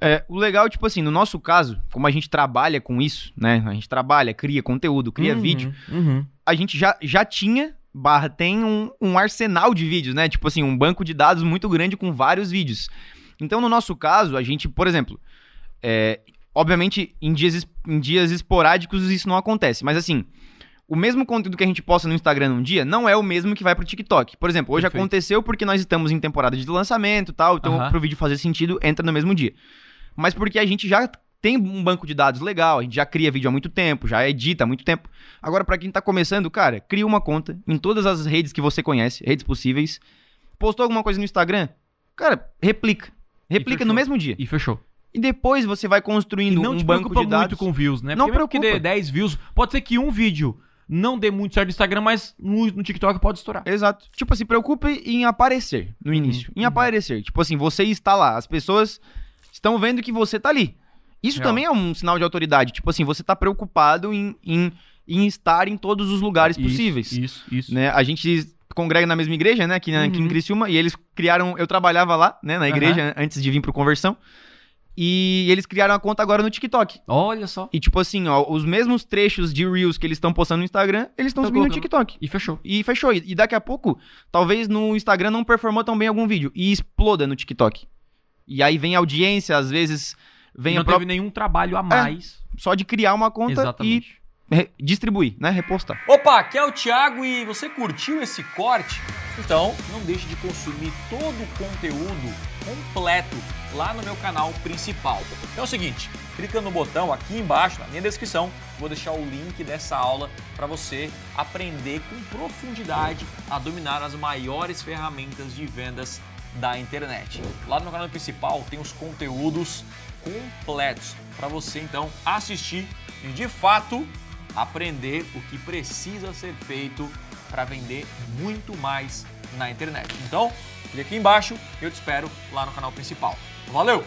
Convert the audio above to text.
É, o legal, tipo assim, no nosso caso, como a gente trabalha com isso, né? A gente trabalha, cria conteúdo, cria Uhum, vídeo, Uhum. a gente já, já tinha, barra, tem um, um arsenal de vídeos, né? Tipo assim, um banco de dados muito grande com vários vídeos. Então, no nosso caso, a gente, por exemplo, é, obviamente, em dias, em dias esporádicos isso não acontece, mas assim, o mesmo conteúdo que a gente posta no Instagram num dia não é o mesmo que vai pro TikTok. Por exemplo, hoje Perfeito. aconteceu porque nós estamos em temporada de lançamento e tal, então Aham. pro vídeo fazer sentido, entra no mesmo dia. Mas porque a gente já tem um banco de dados legal, a gente já cria vídeo há muito tempo, já edita há muito tempo. Agora, pra quem tá começando, cara, cria uma conta em todas as redes que você conhece, redes possíveis. Postou alguma coisa no Instagram? Cara, replica. Replica no mesmo dia. E fechou. E depois você vai construindo não um banco preocupa de dados. muito com views, né? Não Porque mesmo que preocupa. dê 10 views, pode ser que um vídeo não dê muito certo no Instagram, mas no, no TikTok pode estourar. Exato. Tipo, se preocupe em aparecer no início. Em uhum. aparecer. Tipo assim, você está lá. As pessoas estão vendo que você tá ali. Isso Real. também é um sinal de autoridade. Tipo assim, você tá preocupado em, em, em estar em todos os lugares Isso, possíveis. Isso, isso. né? A gente congrega na mesma igreja, né? Aqui, na- aqui em Uhum. Criciúma. E eles criaram... Eu trabalhava lá, né? Na igreja, antes de vir pro Conversão. E eles criaram a conta agora no TikTok. Olha só. E tipo assim, ó, os mesmos trechos de Reels que eles estão postando no Instagram, eles estão Tão subindo no colocando. TikTok. E fechou. E fechou. E e daqui a pouco, talvez no Instagram não performou tão bem algum vídeo. E exploda no TikTok. E aí vem audiência, às vezes vem não a própria... teve nenhum trabalho a mais. só de criar uma conta Exatamente. e distribuir, né? Repostar. Opa, aqui é o Thiago e você curtiu esse corte? Então não deixe de consumir todo o conteúdo completo lá no meu canal principal. Então é o seguinte, clica no botão aqui embaixo na minha descrição, vou deixar o link dessa aula para você aprender com profundidade a dominar as maiores ferramentas de vendas da internet. Lá no canal principal tem os conteúdos completos para você então assistir e de fato aprender o que precisa ser feito para vender muito mais na internet. Então, clique aqui embaixo eu te espero lá no canal principal. Valeu!